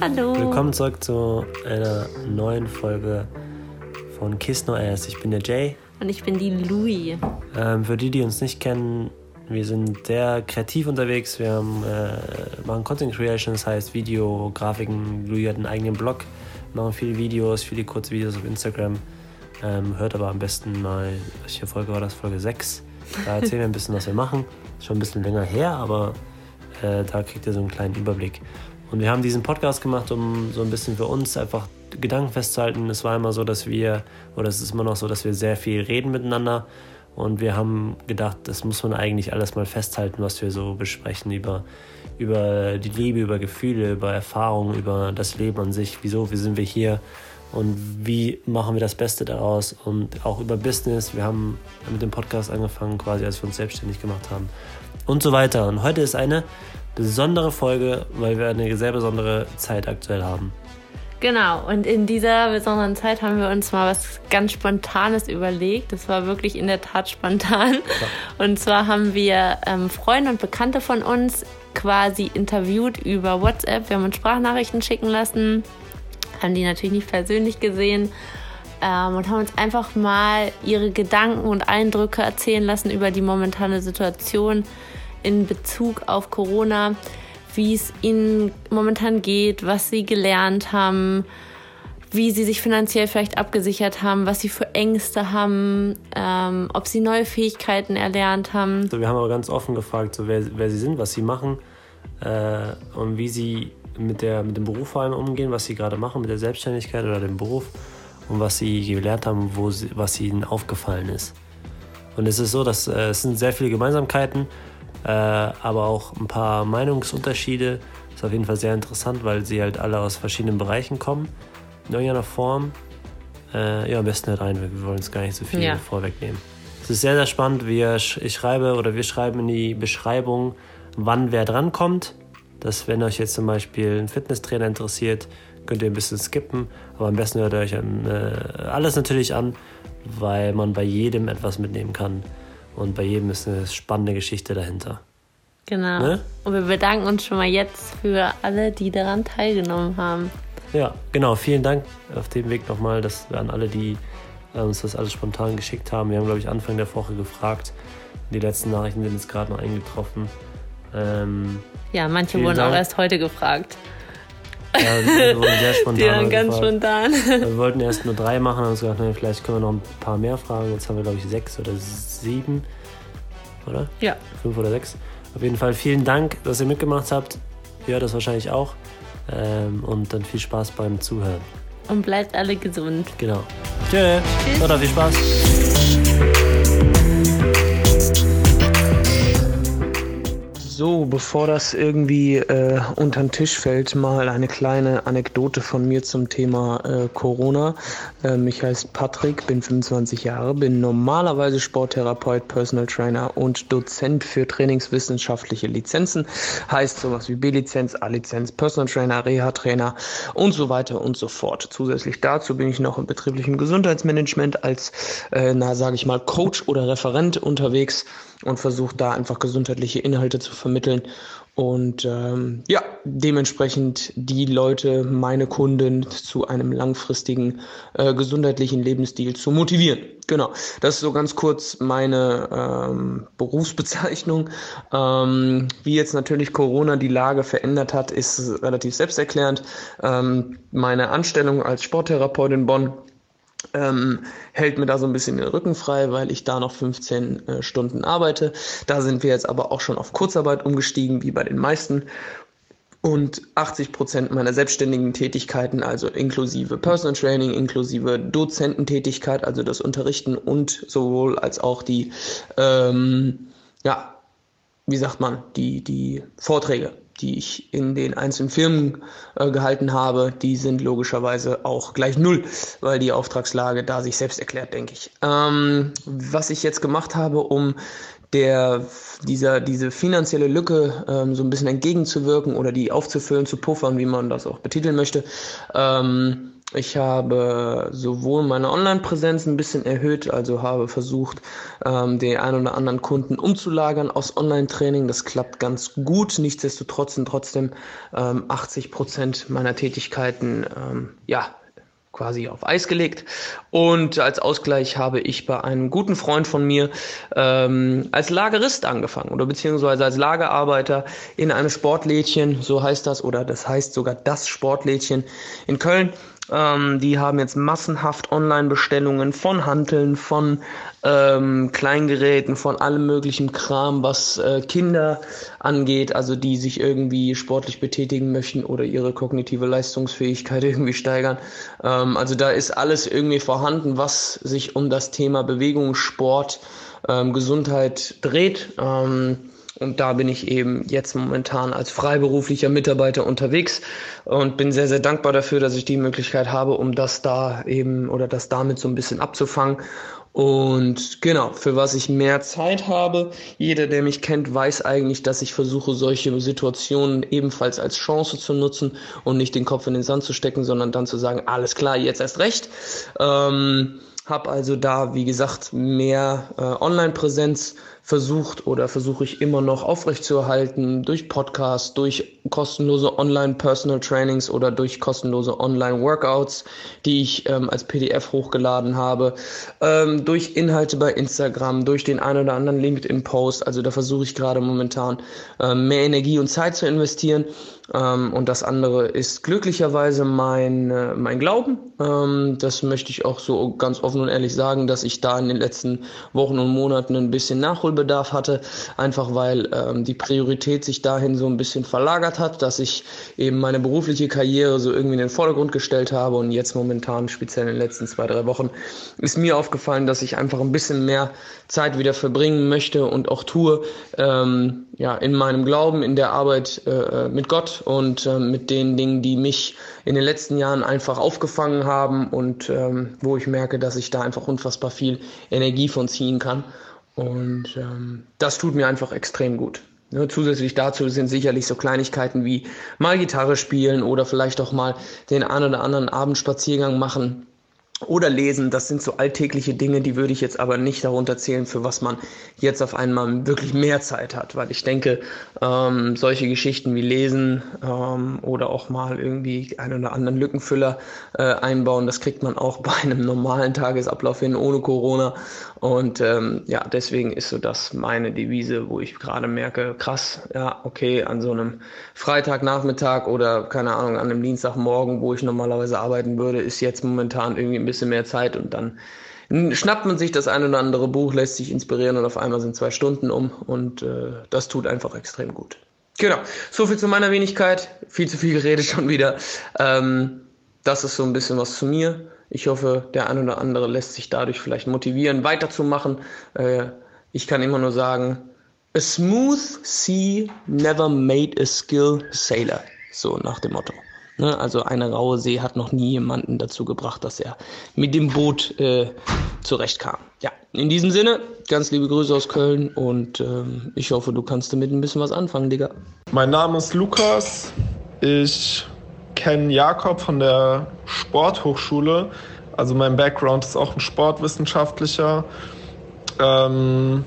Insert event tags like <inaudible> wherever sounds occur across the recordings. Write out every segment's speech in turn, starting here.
Hallo. Willkommen zurück zu einer neuen Folge von Kiss No Ass. Ich bin der Jay. Und ich bin die Louis. Ähm, für die, die uns nicht kennen, wir sind sehr kreativ unterwegs. Wir haben, äh, machen Content Creation, das heißt Video, Grafiken. Louis hat einen eigenen Blog, machen viele Videos, viele kurze Videos auf Instagram. Ähm, hört aber am besten mal, welche Folge war das? Folge 6. Da erzählen wir ein bisschen, was wir machen. Schon ein bisschen länger her, aber äh, da kriegt ihr so einen kleinen Überblick. Und wir haben diesen Podcast gemacht, um so ein bisschen für uns einfach Gedanken festzuhalten. Es war immer so, dass wir, oder es ist immer noch so, dass wir sehr viel reden miteinander. Und wir haben gedacht, das muss man eigentlich alles mal festhalten, was wir so besprechen über, über die Liebe, über Gefühle, über Erfahrungen, über das Leben an sich. Wieso, wie sind wir hier und wie machen wir das Beste daraus und auch über Business. Wir haben mit dem Podcast angefangen, quasi als wir uns selbstständig gemacht haben und so weiter. Und heute ist eine besondere Folge, weil wir eine sehr besondere Zeit aktuell haben. Genau, und in dieser besonderen Zeit haben wir uns mal was ganz Spontanes überlegt. Das war wirklich in der Tat spontan. Ja. Und zwar haben wir ähm, Freunde und Bekannte von uns quasi interviewt über WhatsApp. Wir haben uns Sprachnachrichten schicken lassen, haben die natürlich nicht persönlich gesehen ähm, und haben uns einfach mal ihre Gedanken und Eindrücke erzählen lassen über die momentane Situation in Bezug auf Corona wie es ihnen momentan geht, was sie gelernt haben, wie sie sich finanziell vielleicht abgesichert haben, was sie für Ängste haben, ähm, ob sie neue Fähigkeiten erlernt haben. Also wir haben aber ganz offen gefragt, so wer, wer sie sind, was sie machen äh, und wie sie mit, der, mit dem Beruf vor allem umgehen, was sie gerade machen mit der Selbstständigkeit oder dem Beruf und was sie gelernt haben, wo sie, was ihnen aufgefallen ist. Und es ist so, dass äh, es sind sehr viele Gemeinsamkeiten, äh, aber auch ein paar Meinungsunterschiede. Ist auf jeden Fall sehr interessant, weil sie halt alle aus verschiedenen Bereichen kommen, in irgendeiner Form. Äh, ja, am besten halt rein, wir wollen es gar nicht so viel ja. vorwegnehmen. Es ist sehr, sehr spannend. Wir, ich schreibe oder wir schreiben in die Beschreibung, wann wer drankommt. Dass, wenn euch jetzt zum Beispiel ein Fitnesstrainer interessiert, könnt ihr ein bisschen skippen. Aber am besten hört ihr euch an, äh, alles natürlich an, weil man bei jedem etwas mitnehmen kann. Und bei jedem ist eine spannende Geschichte dahinter. Genau. Ne? Und wir bedanken uns schon mal jetzt für alle, die daran teilgenommen haben. Ja, genau. Vielen Dank auf dem Weg nochmal dass an alle, die äh, uns das alles spontan geschickt haben. Wir haben, glaube ich, Anfang der Woche gefragt. Die letzten Nachrichten sind jetzt gerade noch eingetroffen. Ähm, ja, manche wurden Dank. auch erst heute gefragt. Ja, wir wurden sehr <laughs> spontan. Die waren ganz gefragt. spontan. Wir wollten erst nur drei machen, haben uns gedacht, na, vielleicht können wir noch ein paar mehr fragen. Jetzt haben wir, glaube ich, sechs oder sieben. Oder? Ja. Fünf oder sechs. Auf jeden Fall vielen Dank, dass ihr mitgemacht habt. Ihr hört das wahrscheinlich auch. Ähm, und dann viel Spaß beim Zuhören. Und bleibt alle gesund. Genau. Tschö. Tschüss. Oder viel Spaß. So, bevor das irgendwie äh, unter den Tisch fällt, mal eine kleine Anekdote von mir zum Thema äh, Corona. Ähm, ich heiße Patrick, bin 25 Jahre, bin normalerweise Sporttherapeut, Personal Trainer und Dozent für trainingswissenschaftliche Lizenzen. Heißt sowas wie B-Lizenz, A-Lizenz, Personal Trainer, Reha-Trainer und so weiter und so fort. Zusätzlich dazu bin ich noch im betrieblichen Gesundheitsmanagement als, äh, na sage ich mal, Coach oder Referent unterwegs und versucht da einfach gesundheitliche Inhalte zu vermitteln und ähm, ja, dementsprechend die Leute, meine Kunden zu einem langfristigen äh, gesundheitlichen Lebensstil zu motivieren. Genau, das ist so ganz kurz meine ähm, Berufsbezeichnung. Ähm, wie jetzt natürlich Corona die Lage verändert hat, ist relativ selbsterklärend. Ähm, meine Anstellung als Sporttherapeut in Bonn ähm, hält mir da so ein bisschen den Rücken frei, weil ich da noch 15 äh, Stunden arbeite. Da sind wir jetzt aber auch schon auf Kurzarbeit umgestiegen, wie bei den meisten. Und 80 Prozent meiner selbstständigen Tätigkeiten, also inklusive Personal Training, inklusive Dozententätigkeit, also das Unterrichten und sowohl als auch die, ähm, ja, wie sagt man, die, die Vorträge die ich in den einzelnen Firmen äh, gehalten habe, die sind logischerweise auch gleich null, weil die Auftragslage da sich selbst erklärt, denke ich. Ähm, was ich jetzt gemacht habe, um der, dieser, diese finanzielle Lücke ähm, so ein bisschen entgegenzuwirken oder die aufzufüllen, zu puffern, wie man das auch betiteln möchte, ähm, ich habe sowohl meine Online-Präsenz ein bisschen erhöht, also habe versucht, ähm, den einen oder anderen Kunden umzulagern aus Online-Training. Das klappt ganz gut. Nichtsdestotrotz sind trotzdem ähm, 80 Prozent meiner Tätigkeiten ähm, ja quasi auf Eis gelegt. Und als Ausgleich habe ich bei einem guten Freund von mir ähm, als Lagerist angefangen oder beziehungsweise als Lagerarbeiter in einem Sportlädchen, so heißt das, oder das heißt sogar das Sportlädchen in Köln. Ähm, die haben jetzt massenhaft Online-Bestellungen von Hanteln, von ähm, Kleingeräten, von allem möglichen Kram, was äh, Kinder angeht, also die sich irgendwie sportlich betätigen möchten oder ihre kognitive Leistungsfähigkeit <laughs> irgendwie steigern. Ähm, also da ist alles irgendwie vorhanden, was sich um das Thema Bewegung, Sport, ähm, Gesundheit dreht. Ähm, und da bin ich eben jetzt momentan als freiberuflicher Mitarbeiter unterwegs und bin sehr, sehr dankbar dafür, dass ich die Möglichkeit habe, um das da eben oder das damit so ein bisschen abzufangen. Und genau, für was ich mehr Zeit habe, jeder, der mich kennt, weiß eigentlich, dass ich versuche, solche Situationen ebenfalls als Chance zu nutzen und nicht den Kopf in den Sand zu stecken, sondern dann zu sagen, alles klar, jetzt erst recht. Ähm, habe also da, wie gesagt, mehr äh, Online-Präsenz versucht oder versuche ich immer noch aufrechtzuerhalten durch Podcasts, durch kostenlose Online-Personal-Trainings oder durch kostenlose Online-Workouts, die ich ähm, als PDF hochgeladen habe, ähm, durch Inhalte bei Instagram, durch den ein oder anderen LinkedIn-Post. Also da versuche ich gerade momentan ähm, mehr Energie und Zeit zu investieren. Ähm, und das andere ist glücklicherweise mein, äh, mein Glauben. Ähm, das möchte ich auch so ganz offen und ehrlich sagen, dass ich da in den letzten Wochen und Monaten ein bisschen Nachholbedarf hatte, einfach weil ähm, die Priorität sich dahin so ein bisschen verlagert hat, dass ich eben meine berufliche Karriere so irgendwie in den Vordergrund gestellt habe und jetzt momentan, speziell in den letzten zwei, drei Wochen, ist mir aufgefallen, dass ich einfach ein bisschen mehr Zeit wieder verbringen möchte und auch tue, ähm, ja, in meinem Glauben, in der Arbeit äh, äh mit Gott und äh, mit den Dingen, die mich in den letzten Jahren einfach aufgefangen haben und ähm, wo ich merke, dass ich da einfach unfassbar viel Energie von ziehen kann. Und ähm, das tut mir einfach extrem gut. Ja, zusätzlich dazu sind sicherlich so Kleinigkeiten wie mal Gitarre spielen oder vielleicht auch mal den einen oder anderen Abendspaziergang machen oder lesen, das sind so alltägliche Dinge, die würde ich jetzt aber nicht darunter zählen, für was man jetzt auf einmal wirklich mehr Zeit hat, weil ich denke, ähm, solche Geschichten wie Lesen ähm, oder auch mal irgendwie einen oder anderen Lückenfüller äh, einbauen, das kriegt man auch <laughs> bei einem normalen Tagesablauf hin ohne Corona. Und ähm, ja, deswegen ist so das meine Devise, wo ich gerade merke, krass, ja, okay, an so einem Freitagnachmittag oder keine Ahnung, an einem Dienstagmorgen, wo ich normalerweise arbeiten würde, ist jetzt momentan irgendwie bisschen mehr Zeit und dann schnappt man sich das ein oder andere Buch, lässt sich inspirieren und auf einmal sind zwei Stunden um und äh, das tut einfach extrem gut. Genau, so viel zu meiner Wenigkeit, viel zu viel geredet schon wieder. Ähm, das ist so ein bisschen was zu mir. Ich hoffe, der ein oder andere lässt sich dadurch vielleicht motivieren, weiterzumachen. Äh, ich kann immer nur sagen, a smooth sea never made a skilled sailor. So nach dem Motto. Ne? Also eine raue See hat noch nie jemanden dazu gebracht, dass er mit dem Boot äh, zurechtkam. Ja, in diesem Sinne, ganz liebe Grüße aus Köln und ähm, ich hoffe, du kannst damit ein bisschen was anfangen, Digga. Mein Name ist Lukas. Ich kenne Jakob von der Sporthochschule. Also mein Background ist auch ein sportwissenschaftlicher. Ähm,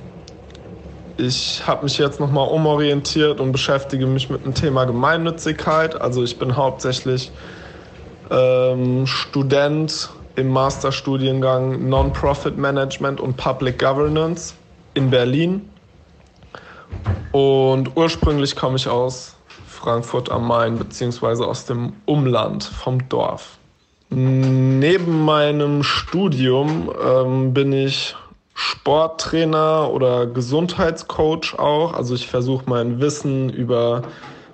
ich habe mich jetzt nochmal umorientiert und beschäftige mich mit dem Thema Gemeinnützigkeit. Also ich bin hauptsächlich ähm, Student im Masterstudiengang Non-Profit Management und Public Governance in Berlin. Und ursprünglich komme ich aus Frankfurt am Main beziehungsweise aus dem Umland vom Dorf. Neben meinem Studium ähm, bin ich Sporttrainer oder Gesundheitscoach auch. Also ich versuche mein Wissen über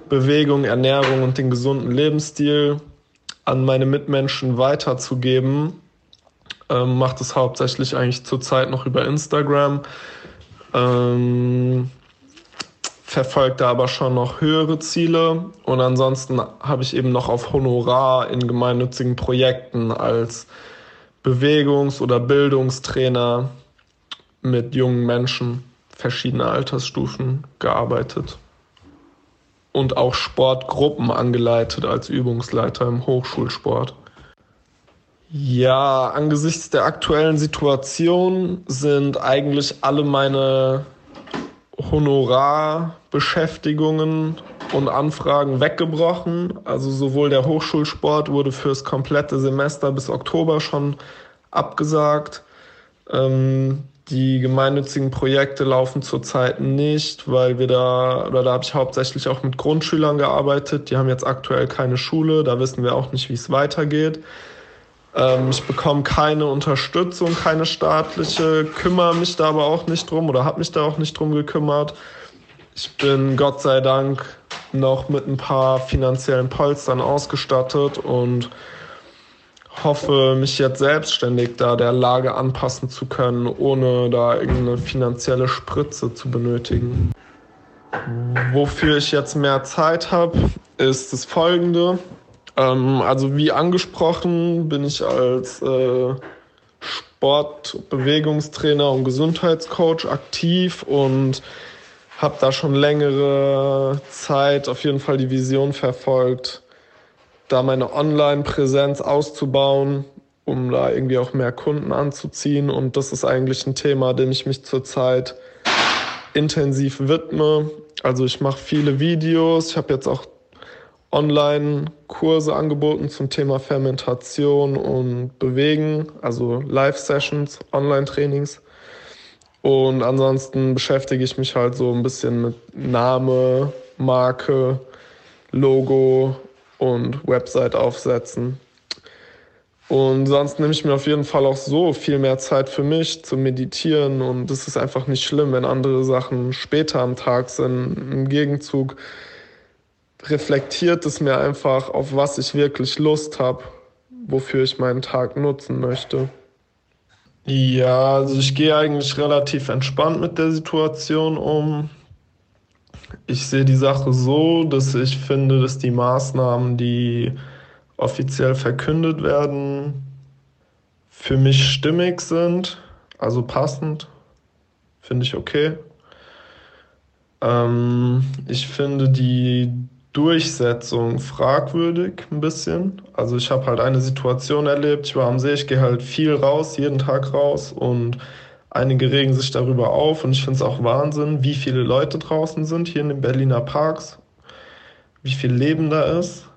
Bewegung, Ernährung und den gesunden Lebensstil an meine Mitmenschen weiterzugeben. Ähm, mache das hauptsächlich eigentlich zurzeit noch über Instagram. Ähm, verfolgt da aber schon noch höhere Ziele und ansonsten habe ich eben noch auf Honorar in gemeinnützigen Projekten als Bewegungs- oder Bildungstrainer mit jungen Menschen verschiedener Altersstufen gearbeitet und auch Sportgruppen angeleitet als Übungsleiter im Hochschulsport. Ja, angesichts der aktuellen Situation sind eigentlich alle meine Honorarbeschäftigungen und Anfragen weggebrochen. Also sowohl der Hochschulsport wurde fürs komplette Semester bis Oktober schon abgesagt. Ähm, die gemeinnützigen Projekte laufen zurzeit nicht, weil wir da, oder da habe ich hauptsächlich auch mit Grundschülern gearbeitet. Die haben jetzt aktuell keine Schule, da wissen wir auch nicht, wie es weitergeht. Ähm, ich bekomme keine Unterstützung, keine staatliche, kümmere mich da aber auch nicht drum oder habe mich da auch nicht drum gekümmert. Ich bin Gott sei Dank noch mit ein paar finanziellen Polstern ausgestattet und hoffe, mich jetzt selbstständig da der Lage anpassen zu können, ohne da irgendeine finanzielle Spritze zu benötigen. Wofür ich jetzt mehr Zeit habe, ist das folgende. Ähm, also wie angesprochen bin ich als äh, Sport-, Bewegungstrainer und Gesundheitscoach aktiv und habe da schon längere Zeit auf jeden Fall die Vision verfolgt, da meine Online-Präsenz auszubauen, um da irgendwie auch mehr Kunden anzuziehen. Und das ist eigentlich ein Thema, dem ich mich zurzeit intensiv widme. Also ich mache viele Videos. Ich habe jetzt auch Online-Kurse angeboten zum Thema Fermentation und Bewegen, also Live-Sessions, Online-Trainings. Und ansonsten beschäftige ich mich halt so ein bisschen mit Name, Marke, Logo und Website aufsetzen. Und sonst nehme ich mir auf jeden Fall auch so viel mehr Zeit für mich zu meditieren. Und es ist einfach nicht schlimm, wenn andere Sachen später am Tag sind. Im Gegenzug reflektiert es mir einfach, auf was ich wirklich Lust habe, wofür ich meinen Tag nutzen möchte. Ja, also ich gehe eigentlich relativ entspannt mit der Situation um. Ich sehe die Sache so, dass ich finde, dass die Maßnahmen, die offiziell verkündet werden, für mich stimmig sind, also passend, finde ich okay. Ähm, ich finde die Durchsetzung fragwürdig ein bisschen. Also ich habe halt eine Situation erlebt, ich war am See, ich gehe halt viel raus, jeden Tag raus und einige regen sich darüber auf und ich finde es auch Wahnsinn, wie viele Leute draußen sind hier in den Berliner Parks, wie viel Leben da ist.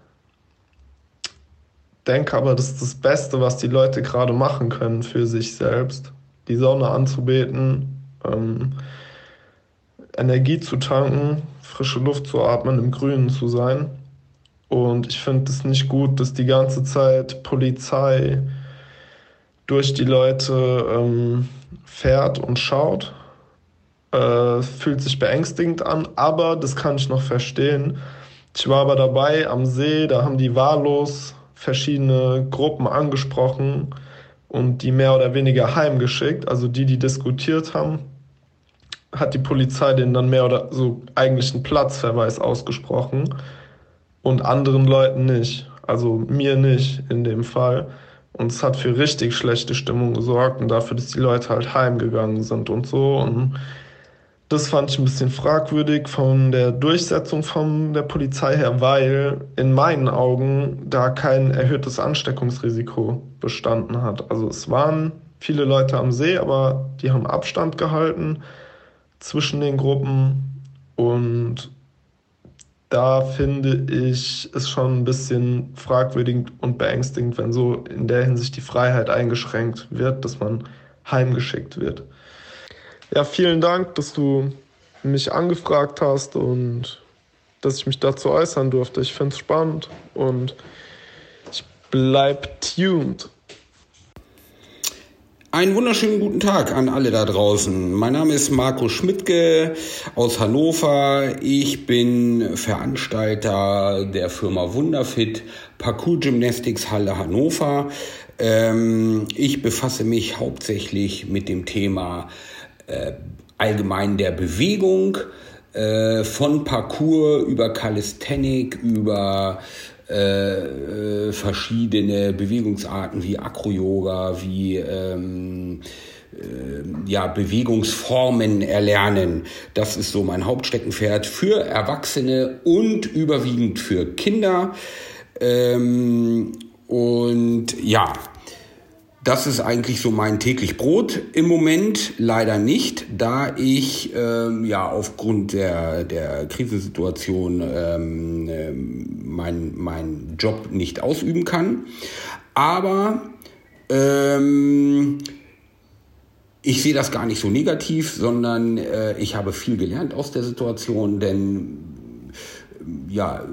Denke aber, das ist das Beste, was die Leute gerade machen können für sich selbst. Die Sonne anzubeten, ähm, Energie zu tanken, frische Luft zu atmen, im Grünen zu sein. Und ich finde es nicht gut, dass die ganze Zeit Polizei durch die Leute ähm, fährt und schaut. Äh, fühlt sich beängstigend an, aber das kann ich noch verstehen. Ich war aber dabei am See, da haben die wahllos verschiedene Gruppen angesprochen und die mehr oder weniger heimgeschickt. Also die, die diskutiert haben, hat die Polizei denen dann mehr oder so eigentlich einen Platzverweis ausgesprochen und anderen Leuten nicht. Also mir nicht in dem Fall. Und es hat für richtig schlechte Stimmung gesorgt und dafür, dass die Leute halt heimgegangen sind und so. Und das fand ich ein bisschen fragwürdig von der Durchsetzung von der Polizei her, weil in meinen Augen da kein erhöhtes Ansteckungsrisiko bestanden hat. Also es waren viele Leute am See, aber die haben Abstand gehalten zwischen den Gruppen und da finde ich es schon ein bisschen fragwürdig und beängstigend, wenn so in der Hinsicht die Freiheit eingeschränkt wird, dass man heimgeschickt wird. Ja, vielen Dank, dass du mich angefragt hast und dass ich mich dazu äußern durfte. Ich finde es spannend und ich bleib tuned. Einen wunderschönen guten Tag an alle da draußen. Mein Name ist Marco Schmidtke aus Hannover. Ich bin Veranstalter der Firma Wunderfit Parkour Gymnastics Halle Hannover. Ähm, ich befasse mich hauptsächlich mit dem Thema äh, allgemein der Bewegung, äh, von Parkour über Calisthenic, über äh, äh, verschiedene Bewegungsarten wie Acro-Yoga, wie ähm, äh, ja, Bewegungsformen erlernen. Das ist so mein Hauptsteckenpferd für Erwachsene und überwiegend für Kinder. Ähm, und ja, das ist eigentlich so mein täglich Brot. Im Moment leider nicht, da ich ähm, ja aufgrund der, der Krisensituation ähm, äh, meinen mein Job nicht ausüben kann. Aber ähm, ich sehe das gar nicht so negativ, sondern äh, ich habe viel gelernt aus der Situation, denn ja,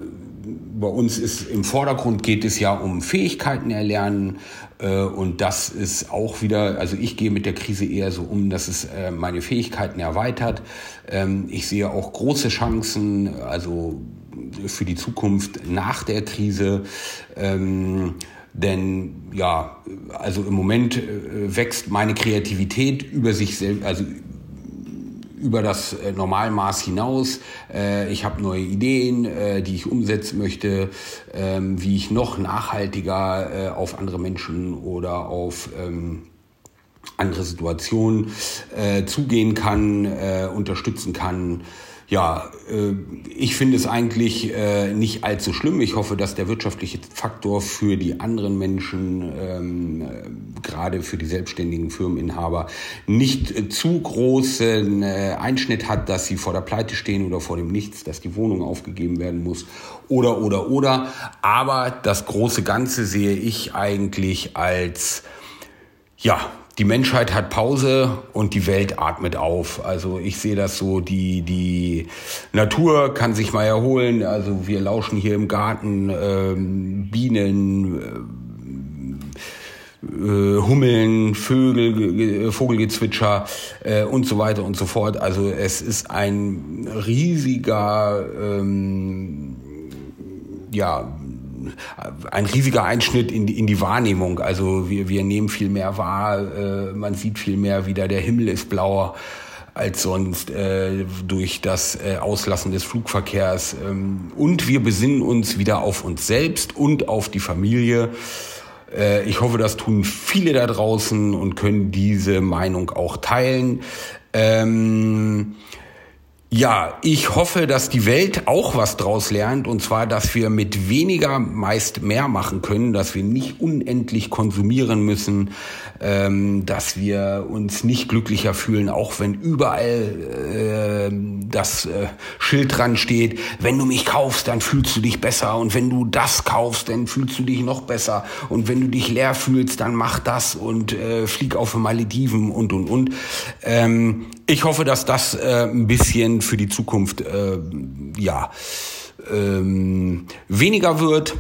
bei uns ist im Vordergrund geht es ja um Fähigkeiten erlernen äh, und das ist auch wieder, also ich gehe mit der Krise eher so um, dass es äh, meine Fähigkeiten erweitert. Ähm, ich sehe auch große Chancen, also für die Zukunft nach der Krise. Ähm, denn ja, also im Moment äh, wächst meine Kreativität über sich selbst, also über das äh, Normalmaß hinaus. Äh, ich habe neue Ideen, äh, die ich umsetzen möchte, ähm, wie ich noch nachhaltiger auf andere Menschen oder auf ähm, andere Situationen zugehen kann, unterstützen kann ja, äh, ich finde es eigentlich äh, nicht allzu schlimm. Ich hoffe, dass der wirtschaftliche Faktor für die anderen Menschen, ähm, äh, gerade für die selbstständigen Firmeninhaber, nicht zu großen Einschnitt hat, dass sie vor der Pleite stehen oder vor dem Nichts, dass die Wohnung aufgegeben werden muss oder, oder, oder. Aber das große Ganze sehe ich eigentlich als, ja, die Menschheit hat Pause und die Welt atmet auf. Also ich sehe das so, die, die Natur kann sich mal erholen. Also wir lauschen hier im Garten ähm, Bienen, äh, äh Hummeln, Vögel, Vogelgezwitscher äh, und so weiter und so fort. Also es ist ein riesiger ähm, ja, ein riesiger Einschnitt in die, in die Wahrnehmung. Also wir, wir nehmen viel mehr wahr, äh, man sieht viel mehr wieder, der Himmel ist blauer als sonst äh, durch das äh, Auslassen des Flugverkehrs. Ähm, und wir besinnen uns wieder auf uns selbst und auf die Familie. Äh, ich hoffe, das tun viele da draußen und können diese Meinung auch teilen. Ähm, ja, ich hoffe, dass die Welt auch was draus lernt und zwar, dass wir mit weniger meist mehr machen können, dass wir nicht unendlich konsumieren müssen, ähm, dass wir uns nicht glücklicher fühlen, auch wenn überall äh, das äh, Schild dran steht, wenn du mich kaufst, dann fühlst du dich besser und wenn du das kaufst, dann fühlst du dich noch besser und wenn du dich leer fühlst, dann mach das und äh, flieg auf Malediven und und und. Ähm, ich hoffe, dass das äh, ein bisschen für die Zukunft äh, ja ähm, weniger wird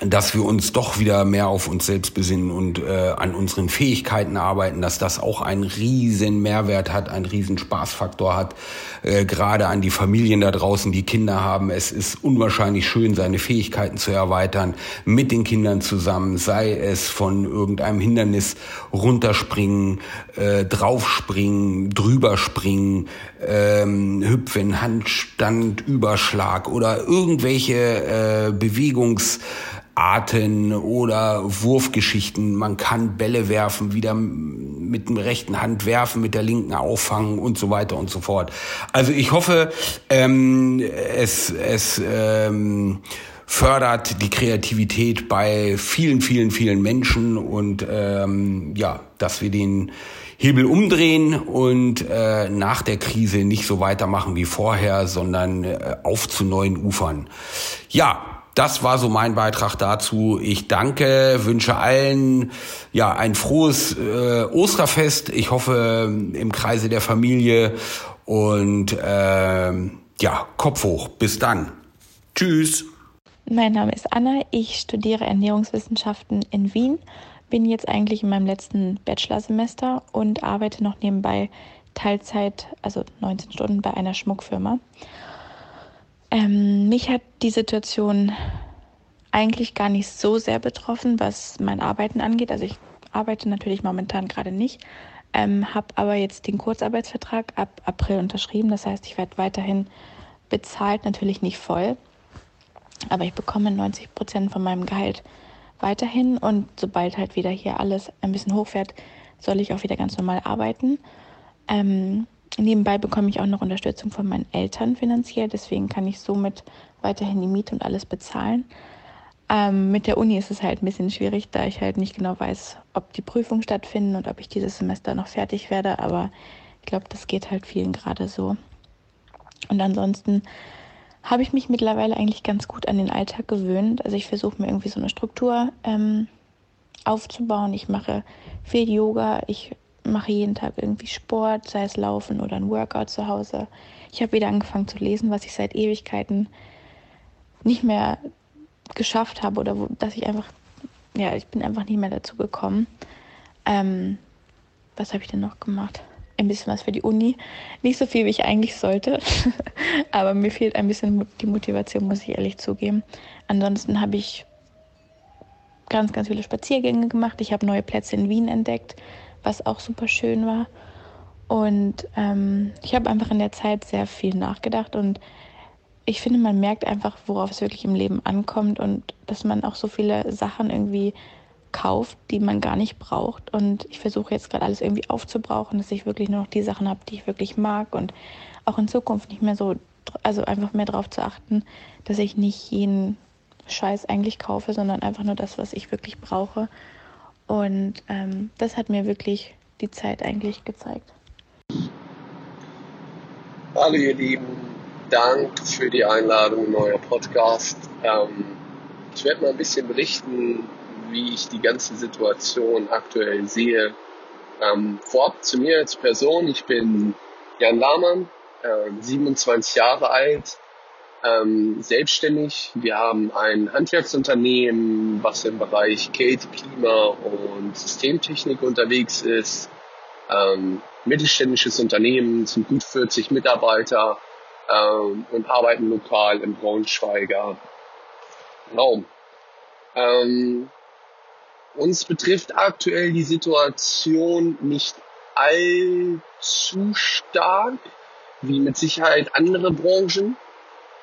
dass wir uns doch wieder mehr auf uns selbst besinnen und äh, an unseren Fähigkeiten arbeiten, dass das auch einen riesen Mehrwert hat, einen riesen Spaßfaktor hat, äh, gerade an die Familien da draußen, die Kinder haben. Es ist unwahrscheinlich schön, seine Fähigkeiten zu erweitern, mit den Kindern zusammen, sei es von irgendeinem Hindernis runterspringen, äh, draufspringen, drüberspringen, ähm, Hüpfen, Handstand, Überschlag oder irgendwelche äh, Bewegungs Arten oder Wurfgeschichten. Man kann Bälle werfen, wieder mit dem rechten Hand werfen, mit der linken auffangen und so weiter und so fort. Also ich hoffe, ähm, es, es ähm, fördert die Kreativität bei vielen, vielen, vielen Menschen und ähm, ja, dass wir den Hebel umdrehen und äh, nach der Krise nicht so weitermachen wie vorher, sondern äh, auf zu neuen Ufern. Ja, das war so mein Beitrag dazu. Ich danke, wünsche allen ja ein frohes äh, Osterfest. Ich hoffe im Kreise der Familie und äh, ja Kopf hoch. Bis dann. Tschüss. Mein Name ist Anna. Ich studiere Ernährungswissenschaften in Wien. Bin jetzt eigentlich in meinem letzten Bachelorsemester und arbeite noch nebenbei Teilzeit, also 19 Stunden bei einer Schmuckfirma. Ähm, mich hat die Situation eigentlich gar nicht so sehr betroffen, was mein Arbeiten angeht. Also ich arbeite natürlich momentan gerade nicht, ähm, habe aber jetzt den Kurzarbeitsvertrag ab April unterschrieben. Das heißt, ich werde weiterhin bezahlt, natürlich nicht voll, aber ich bekomme 90 Prozent von meinem Gehalt weiterhin und sobald halt wieder hier alles ein bisschen hochfährt, soll ich auch wieder ganz normal arbeiten. Ähm, Nebenbei bekomme ich auch noch Unterstützung von meinen Eltern finanziell, deswegen kann ich somit weiterhin die Miete und alles bezahlen. Ähm, mit der Uni ist es halt ein bisschen schwierig, da ich halt nicht genau weiß, ob die Prüfungen stattfinden und ob ich dieses Semester noch fertig werde. Aber ich glaube, das geht halt vielen gerade so. Und ansonsten habe ich mich mittlerweile eigentlich ganz gut an den Alltag gewöhnt. Also ich versuche mir irgendwie so eine Struktur ähm, aufzubauen. Ich mache viel Yoga, ich mache jeden Tag irgendwie Sport, sei es Laufen oder ein Workout zu Hause. Ich habe wieder angefangen zu lesen, was ich seit Ewigkeiten nicht mehr geschafft habe oder wo, dass ich einfach, ja, ich bin einfach nicht mehr dazu gekommen. Ähm, was habe ich denn noch gemacht? Ein bisschen was für die Uni. Nicht so viel, wie ich eigentlich sollte. <laughs> Aber mir fehlt ein bisschen die Motivation, muss ich ehrlich zugeben. Ansonsten habe ich ganz, ganz viele Spaziergänge gemacht. Ich habe neue Plätze in Wien entdeckt, was auch super schön war. Und ähm, ich habe einfach in der Zeit sehr viel nachgedacht und ich finde, man merkt einfach, worauf es wirklich im Leben ankommt und dass man auch so viele Sachen irgendwie kauft, die man gar nicht braucht. Und ich versuche jetzt gerade alles irgendwie aufzubrauchen, dass ich wirklich nur noch die Sachen habe, die ich wirklich mag und auch in Zukunft nicht mehr so, also einfach mehr darauf zu achten, dass ich nicht jeden Scheiß eigentlich kaufe, sondern einfach nur das, was ich wirklich brauche. Und ähm, das hat mir wirklich die Zeit eigentlich gezeigt. Hallo ihr Lieben, Dank für die Einladung, neuer Podcast. Ähm, ich werde mal ein bisschen berichten, wie ich die ganze Situation aktuell sehe. Ähm, vorab zu mir als Person, ich bin Jan Lahmann, äh, 27 Jahre alt, ähm, selbstständig. Wir haben ein Handwerksunternehmen, was im Bereich Kälte, Klima und Systemtechnik unterwegs ist. Ähm, mittelständisches Unternehmen, sind gut 40 Mitarbeiter ähm, und arbeiten lokal im Braunschweiger Raum. Ähm, uns betrifft aktuell die Situation nicht allzu stark, wie mit Sicherheit andere Branchen.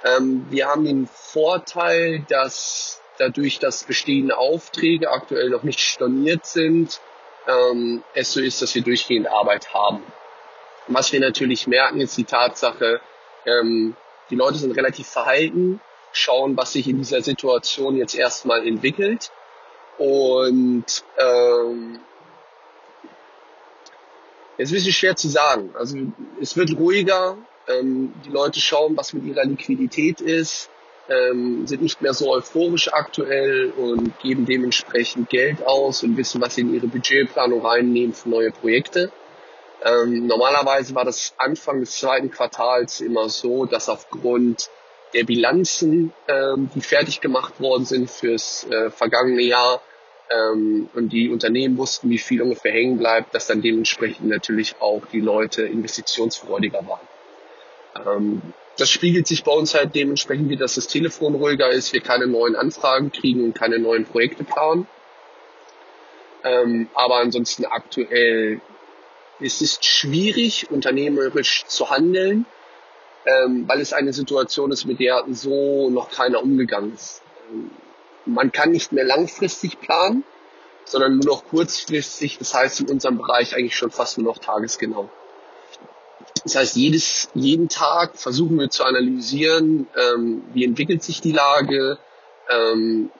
Ähm, wir haben den Vorteil, dass dadurch, dass bestehende Aufträge aktuell noch nicht storniert sind, ähm, es so ist, dass wir durchgehend Arbeit haben. Was wir natürlich merken, ist die Tatsache, ähm, die Leute sind relativ verhalten, schauen, was sich in dieser Situation jetzt erstmal entwickelt. Und ähm, ist ein bisschen schwer zu sagen. Also es wird ruhiger, ähm, die Leute schauen, was mit ihrer Liquidität ist ähm, sind nicht mehr so euphorisch aktuell und geben dementsprechend Geld aus und wissen, was sie in ihre Budgetplanung reinnehmen für neue Projekte. Ähm, normalerweise war das Anfang des zweiten Quartals immer so, dass aufgrund der Bilanzen, ähm, die fertig gemacht worden sind fürs äh, vergangene Jahr ähm, und die Unternehmen wussten, wie viel ungefähr hängen bleibt, dass dann dementsprechend natürlich auch die Leute investitionsfreudiger waren. Ähm, das spiegelt sich bei uns halt dementsprechend wieder, dass das Telefon ruhiger ist, wir keine neuen Anfragen kriegen und keine neuen Projekte planen. Ähm, aber ansonsten aktuell ist es schwierig, unternehmerisch zu handeln, ähm, weil es eine Situation ist, mit der so noch keiner umgegangen ist. Ähm, man kann nicht mehr langfristig planen, sondern nur noch kurzfristig. Das heißt in unserem Bereich eigentlich schon fast nur noch tagesgenau. Das heißt, jedes, jeden Tag versuchen wir zu analysieren, ähm, wie entwickelt sich die Lage, ähm,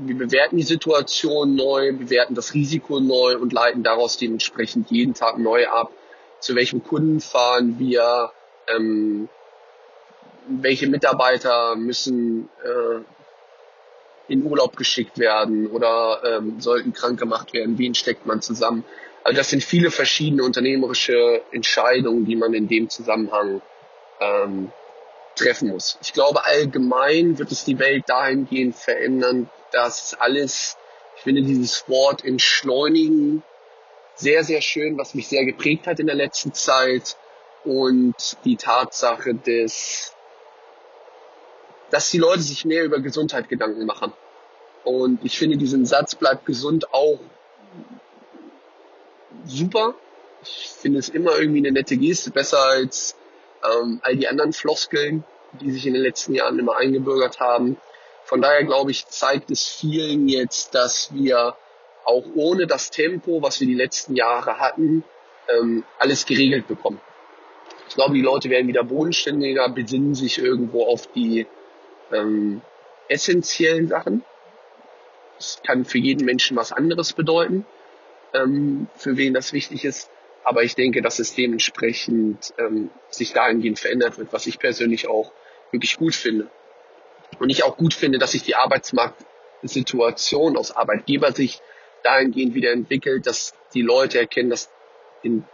wir bewerten die Situation neu, bewerten das Risiko neu und leiten daraus dementsprechend jeden Tag neu ab, zu welchem Kunden fahren wir, ähm, welche Mitarbeiter müssen äh, in Urlaub geschickt werden oder ähm, sollten krank gemacht werden, wen steckt man zusammen. Also das sind viele verschiedene unternehmerische Entscheidungen, die man in dem Zusammenhang ähm, treffen muss. Ich glaube, allgemein wird es die Welt dahingehend verändern, dass alles, ich finde dieses Wort entschleunigen sehr, sehr schön, was mich sehr geprägt hat in der letzten Zeit und die Tatsache des, dass die Leute sich mehr über Gesundheit Gedanken machen. Und ich finde diesen Satz bleibt gesund auch super. Ich finde es immer irgendwie eine nette Geste, besser als ähm, all die anderen Floskeln, die sich in den letzten Jahren immer eingebürgert haben. Von daher glaube ich, zeigt es vielen jetzt, dass wir auch ohne das Tempo, was wir die letzten Jahre hatten, ähm, alles geregelt bekommen. Ich glaube, die Leute werden wieder bodenständiger, besinnen sich irgendwo auf die ähm, essentiellen Sachen. Es kann für jeden Menschen was anderes bedeuten, ähm, für wen das wichtig ist. Aber ich denke, dass es dementsprechend ähm, sich dahingehend verändert wird, was ich persönlich auch wirklich gut finde. Und ich auch gut finde, dass sich die Arbeitsmarktsituation aus Arbeitgebersicht dahingehend wieder entwickelt, dass die Leute erkennen, dass in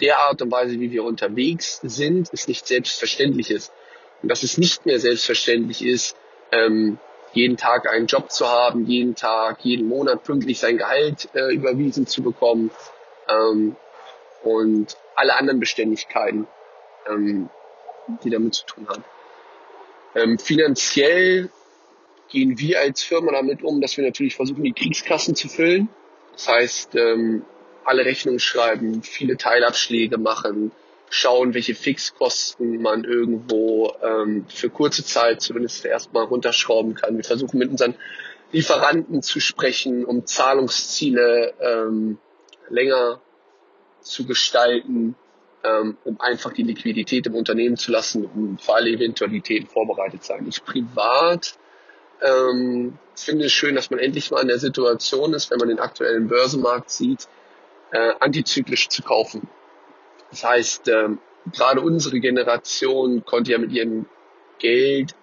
der Art und Weise, wie wir unterwegs sind, es nicht selbstverständlich ist. Und dass es nicht mehr selbstverständlich ist, ähm, jeden Tag einen Job zu haben, jeden Tag, jeden Monat pünktlich sein Gehalt äh, überwiesen zu bekommen ähm, und alle anderen Beständigkeiten, ähm, die damit zu tun haben. Ähm, finanziell gehen wir als Firma damit um, dass wir natürlich versuchen, die Kriegskassen zu füllen. Das heißt, ähm, alle Rechnungen schreiben, viele Teilabschläge machen, schauen, welche Fixkosten man irgendwo ähm, für kurze Zeit zumindest erstmal runterschrauben kann. Wir versuchen mit unseren Lieferanten zu sprechen, um Zahlungsziele ähm, länger zu gestalten, ähm, um einfach die Liquidität im Unternehmen zu lassen, um für alle Eventualitäten vorbereitet sein. Ich privat ähm, finde es schön, dass man endlich mal in der Situation ist, wenn man den aktuellen Börsenmarkt sieht, äh, antizyklisch zu kaufen. Das heißt, ähm, gerade unsere Generation konnte ja mit ihrem Geld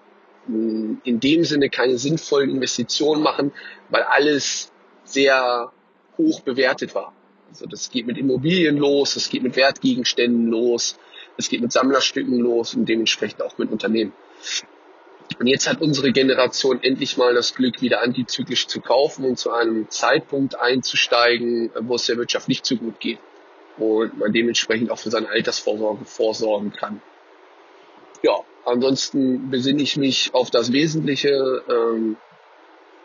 mh, hm, in dem Sinne keine sinnvollen Investitionen machen, weil alles sehr hoch bewertet war. Also das geht mit Immobilien los, das geht mit Wertgegenständen los, das geht mit Sammlerstücken los und dementsprechend auch mit Unternehmen. Und jetzt hat unsere Generation endlich mal das Glück, wieder antizyklisch zu kaufen und zu einem Zeitpunkt einzusteigen, wo es der Wirtschaft nicht so gut geht. Und man dementsprechend auch für seine Altersvorsorge vorsorgen kann. Ja, ansonsten besinne ich mich auf das Wesentliche ähm,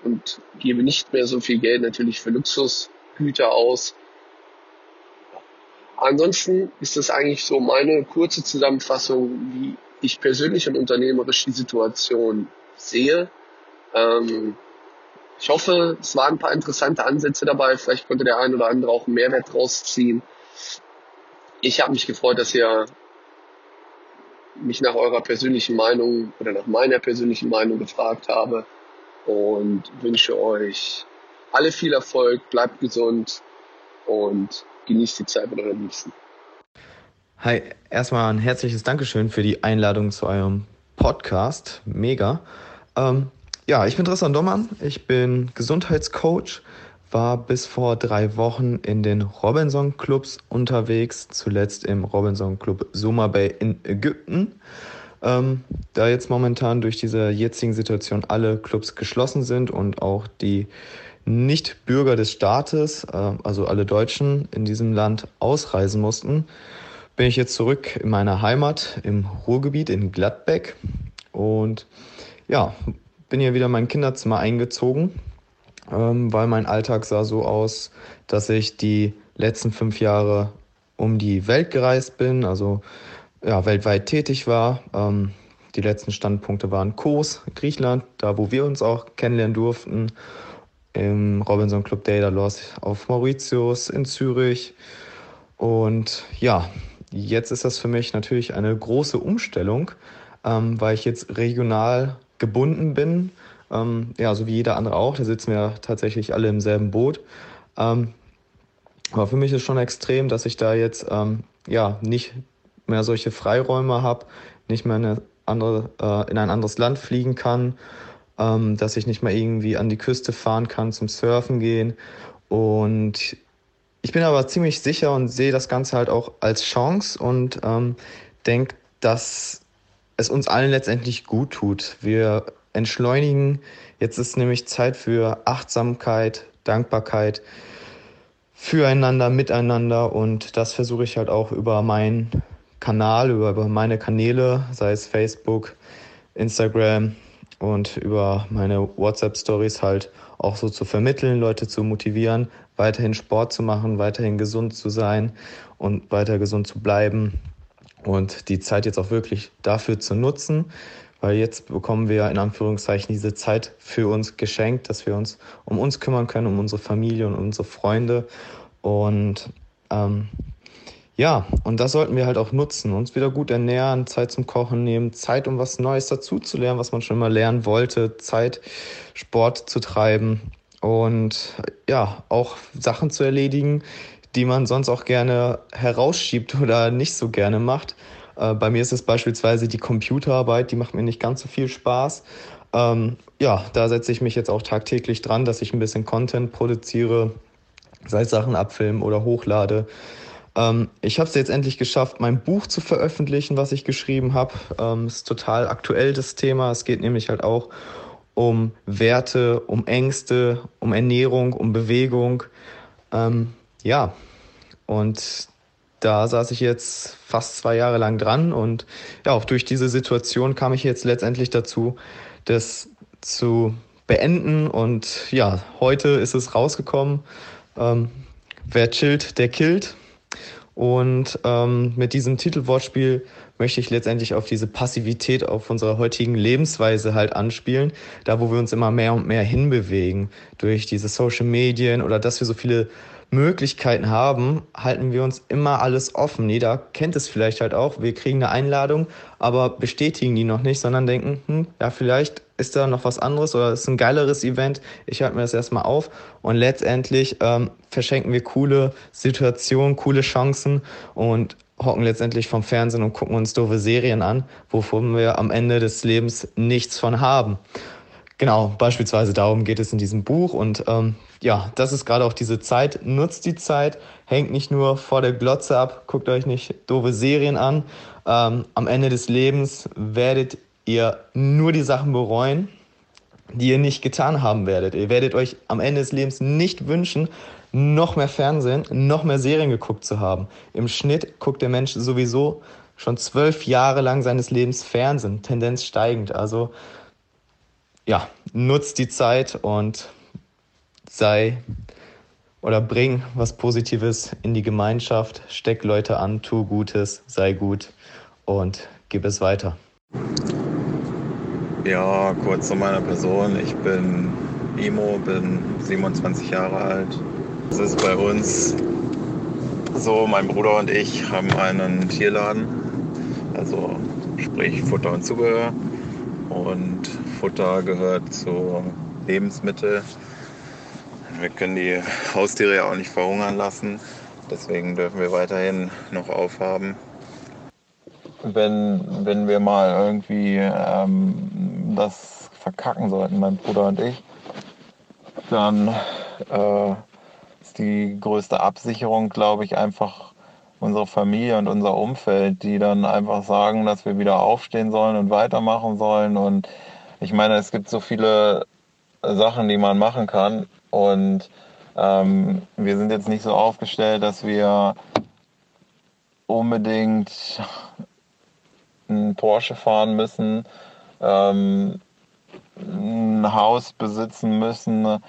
und gebe nicht mehr so viel Geld natürlich für Luxusgüter aus. Ansonsten ist das eigentlich so meine kurze Zusammenfassung, wie ich persönlich und unternehmerisch die Situation sehe. Ähm, ich hoffe, es waren ein paar interessante Ansätze dabei. Vielleicht konnte der ein oder andere auch einen Mehrwert rausziehen. Ich habe mich gefreut, dass ihr mich nach eurer persönlichen Meinung oder nach meiner persönlichen Meinung gefragt habe und wünsche euch alle viel Erfolg, bleibt gesund und genießt die Zeit mit euren Liebsten. Hi, erstmal ein herzliches Dankeschön für die Einladung zu eurem Podcast. Mega. Ähm, ja, ich bin Tristan Dommann. Ich bin Gesundheitscoach, war bis vor drei Wochen in den Robinson Clubs unterwegs, zuletzt im Robinson Club Suma Bay in Ägypten. Ähm, da jetzt momentan durch diese jetzigen Situation alle Clubs geschlossen sind und auch die Nicht-Bürger des Staates, äh, also alle Deutschen in diesem Land ausreisen mussten, bin ich jetzt zurück in meiner Heimat im Ruhrgebiet in Gladbeck und ja, bin hier wieder in mein Kinderzimmer eingezogen, ähm, weil mein Alltag sah so aus, dass ich die letzten fünf Jahre um die Welt gereist bin, also ja, weltweit tätig war. Ähm, die letzten Standpunkte waren Kos, Griechenland, da wo wir uns auch kennenlernen durften, im Robinson Club Daedalus auf Mauritius, in Zürich. Und ja, Jetzt ist das für mich natürlich eine große Umstellung, ähm, weil ich jetzt regional gebunden bin. Ähm, ja, so wie jeder andere auch. Da sitzen wir tatsächlich alle im selben Boot. Ähm, aber für mich ist schon extrem, dass ich da jetzt ähm, ja nicht mehr solche Freiräume habe, nicht mehr eine andere, äh, in ein anderes Land fliegen kann, ähm, dass ich nicht mehr irgendwie an die Küste fahren kann zum Surfen gehen. Und ich bin aber ziemlich sicher und sehe das Ganze halt auch als Chance und ähm, denke, dass es uns allen letztendlich gut tut. Wir entschleunigen. Jetzt ist nämlich Zeit für Achtsamkeit, Dankbarkeit, füreinander, miteinander und das versuche ich halt auch über meinen Kanal, über, meine Kanäle, sei es Facebook, Instagram und über meine WhatsApp-Stories halt auch so zu vermitteln, Leute zu motivieren, weiterhin Sport zu machen, weiterhin gesund zu sein und weiter gesund zu bleiben und die Zeit jetzt auch wirklich dafür zu nutzen, weil jetzt bekommen wir in Anführungszeichen diese Zeit für uns geschenkt, dass wir uns um uns kümmern können, um unsere Familie und unsere Freunde und ähm, ja, und das sollten wir halt auch nutzen, uns wieder gut ernähren, Zeit zum Kochen nehmen, Zeit, um was Neues dazu zu lernen, was man schon immer lernen wollte, Zeit, Sport zu treiben und ja, auch Sachen zu erledigen, die man sonst auch gerne herausschiebt oder nicht so gerne macht. Äh, bei mir ist es beispielsweise die Computerarbeit, die macht mir nicht ganz so viel Spaß. Ähm, ja, da setze ich mich jetzt auch tagtäglich dran, dass ich ein bisschen Content produziere, sei es Sachen abfilmen oder hochlade. Ähm, ich habe es jetzt endlich geschafft, mein Buch zu veröffentlichen, was ich geschrieben habe. Ähm, ist total aktuell das Thema. Es geht nämlich halt auch um Werte, um Ängste, um Ernährung, um Bewegung. Ähm, ja, und da saß ich jetzt fast zwei Jahre lang dran und ja, auch durch diese Situation kam ich jetzt letztendlich dazu, das zu beenden und ja, heute ist es rausgekommen. Ähm, wer chillt, der killt. Und ähm, mit diesem Titelwortspiel möchte ich letztendlich auf diese Passivität auf unserer heutigen Lebensweise halt anspielen, da wo wir uns immer mehr und mehr hinbewegen durch diese Social Medien oder dass wir so viele Möglichkeiten haben, halten wir uns immer alles offen. Jeder kennt es vielleicht halt auch. Wir kriegen eine Einladung, aber bestätigen die noch nicht, sondern denken, hm, ja, vielleicht ist da noch was anderes oder ist ein geileres Event. Ich halte mir das erstmal auf und letztendlich ähm, verschenken wir coole Situationen, coole Chancen und hocken letztendlich vom Fernsehen und gucken uns doofe Serien an, wovon wir am Ende des Lebens nichts von haben. Genau, beispielsweise darum geht es in diesem Buch und ähm, ja, das ist gerade auch diese Zeit. Nutzt die Zeit, hängt nicht nur vor der Glotze ab, guckt euch nicht doofe Serien an. Ähm, am Ende des Lebens werdet ihr nur die Sachen bereuen, die ihr nicht getan haben werdet. Ihr werdet euch am Ende des Lebens nicht wünschen, noch mehr Fernsehen, noch mehr Serien geguckt zu haben. Im Schnitt guckt der Mensch sowieso schon zwölf Jahre lang seines Lebens Fernsehen, Tendenz steigend. Also ja, nutzt die Zeit und sei oder bring was Positives in die Gemeinschaft, steck Leute an, tu Gutes, sei gut und gib es weiter. Ja, kurz zu meiner Person. Ich bin Imo, bin 27 Jahre alt. Es ist bei uns so, mein Bruder und ich haben einen Tierladen, also sprich Futter und Zubehör. Und Futter gehört zu Lebensmitteln wir können die Haustiere ja auch nicht verhungern lassen. Deswegen dürfen wir weiterhin noch aufhaben. Wenn, wenn wir mal irgendwie ähm, das verkacken sollten, mein Bruder und ich, dann äh, die größte Absicherung, glaube ich, einfach unsere Familie und unser Umfeld, die dann einfach sagen, dass wir wieder aufstehen sollen und weitermachen sollen. Und ich meine, es gibt so viele Sachen, die man machen kann. Und ähm, wir sind jetzt nicht so aufgestellt, dass wir unbedingt ein Porsche fahren müssen, ähm, ein Haus besitzen müssen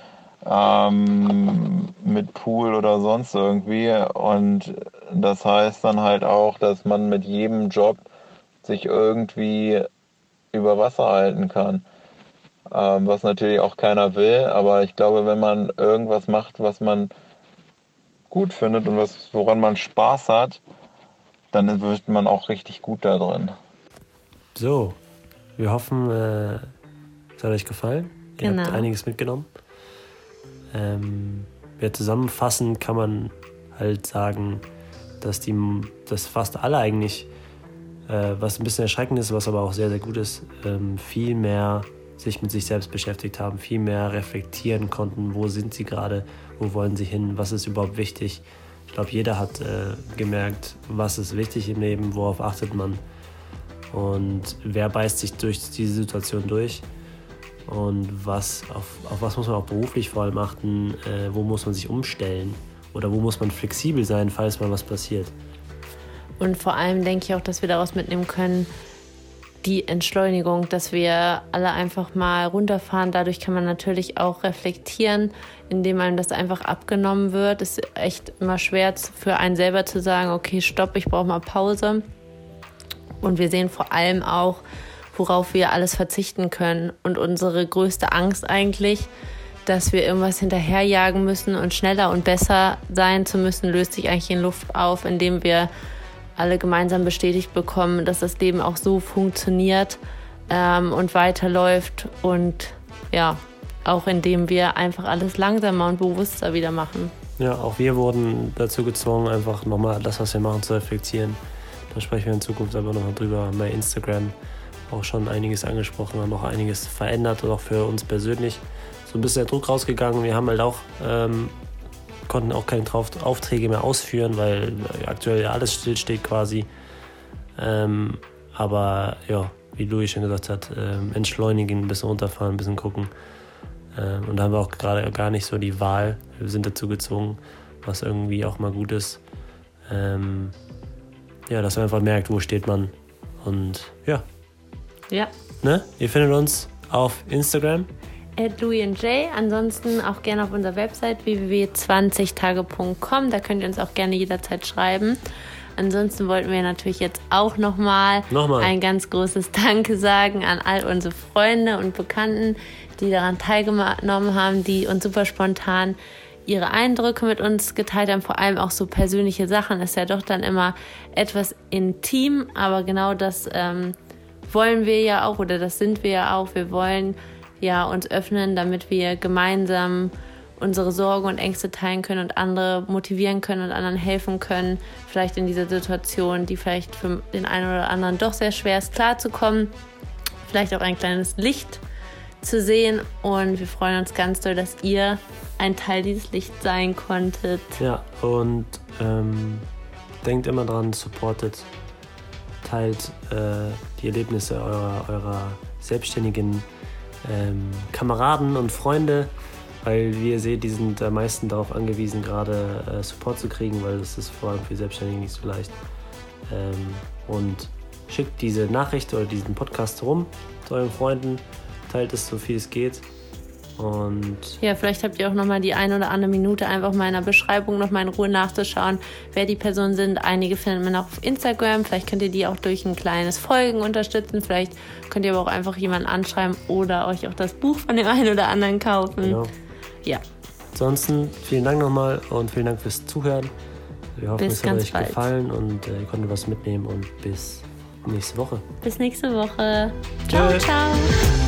ähm, mit Pool oder sonst irgendwie. Und das heißt dann halt auch, dass man mit jedem Job sich irgendwie über Wasser halten kann ähm, was natürlich auch keiner will. Aber ich glaube, wenn man irgendwas macht, was man gut findet und was, woran man Spaß hat, dann wird man auch richtig gut da drin. So, wir hoffen, äh, es hat euch gefallen. Ihr genau. habt einiges mitgenommen. Ähm, ja, zusammenfassend kann man halt sagen, dass, die, dass fast alle eigentlich, äh, was ein bisschen erschreckend ist, was aber auch sehr, sehr gut ist, ähm, viel mehr sich mit sich selbst beschäftigt haben, viel mehr reflektieren konnten, wo sind sie gerade, wo wollen sie hin, was ist überhaupt wichtig. Ich glaube, jeder hat äh, gemerkt, was ist wichtig im Leben, worauf achtet man und wer beißt sich durch diese Situation durch und was, auf, auf was muss man auch beruflich vor allem achten, äh, wo muss man sich umstellen oder wo muss man flexibel sein, falls mal was passiert. Und vor allem denke ich auch, dass wir daraus mitnehmen können, die Entschleunigung, dass wir alle einfach mal runterfahren. Dadurch kann man natürlich auch reflektieren, indem einem das einfach abgenommen wird. Es ist echt immer schwer für einen selber zu sagen, okay, stopp, ich brauche mal Pause. Und wir sehen vor allem auch, worauf wir alles verzichten können. Und unsere größte Angst eigentlich, dass wir irgendwas hinterherjagen müssen und schneller und besser sein zu müssen, löst sich eigentlich in Luft auf, indem wir alle gemeinsam bestätigt bekommen, dass das Leben auch so funktioniert ähm, und weiterläuft und ja, auch indem wir einfach alles langsamer und bewusster wieder machen. Ja, auch wir wurden dazu gezwungen, einfach nochmal das, was wir machen, zu reflektieren. Da sprechen wir in Zukunft aber nochmal drüber. Bei Instagram auch schon einiges angesprochen, haben auch einiges verändert auch für uns persönlich so ein bisschen der Druck rausgegangen. Wir haben halt auch, ähm, konnten auch keine Aufträge mehr ausführen, weil aktuell ja alles stillsteht quasi. Ähm, aber ja, wie Louis schon gesagt hat, ähm, entschleunigen, ein bisschen runterfahren, ein bisschen gucken. Ähm, und da haben wir auch gerade gar nicht so die Wahl. Wir sind dazu gezwungen, was irgendwie auch mal gut ist. Ähm, ja, dass man einfach merkt, wo steht man. Und ja. Ja. Ne? Ihr findet uns auf Instagram. At Louis Jay. Ansonsten auch gerne auf unserer Website www.20tage.com. Da könnt ihr uns auch gerne jederzeit schreiben. Ansonsten wollten wir natürlich jetzt auch nochmal noch ein ganz großes Danke sagen an all unsere Freunde und Bekannten, die daran teilgenommen haben, die uns super spontan ihre Eindrücke mit uns geteilt haben, vor allem auch so persönliche Sachen. Ist ja doch dann immer etwas intim, aber genau das ähm, wollen wir ja auch oder das sind wir ja auch. Wir wollen ja uns öffnen, damit wir gemeinsam unsere Sorgen und Ängste teilen können und andere motivieren können und anderen helfen können, vielleicht in dieser Situation, die vielleicht für den einen oder anderen doch sehr schwer ist, klarzukommen. Vielleicht auch ein kleines Licht zu sehen und wir freuen uns ganz doll, dass ihr ein Teil dieses Lichts sein konntet. Ja, und ähm, denkt immer dran, supportet, teilt äh, die Erlebnisse eurer, eurer selbstständigen ähm, Kameraden und Freunde, weil wie ihr seht, die sind am meisten darauf angewiesen, gerade äh, Support zu kriegen, weil das ist vor allem für Selbstständige nicht so leicht. Ähm, und schickt diese Nachricht oder diesen Podcast rum zu euren Freunden, teilt es so viel es geht. Und ja, vielleicht habt ihr auch noch mal die eine oder andere Minute einfach mal in der Beschreibung noch mal in Ruhe nachzuschauen, wer die Personen sind. Einige findet man auch auf Instagram. Vielleicht könnt ihr die auch durch ein kleines Folgen unterstützen. Vielleicht könnt ihr aber auch einfach jemanden anschreiben oder euch auch das Buch von dem einen oder anderen kaufen. Genau. Ja. Ansonsten vielen Dank nochmal und vielen Dank fürs Zuhören. Wir hoffen, bis es hat euch bald. gefallen und äh, ihr konntet was mitnehmen und bis nächste Woche. Bis nächste Woche. Ciao, Tschö. ciao.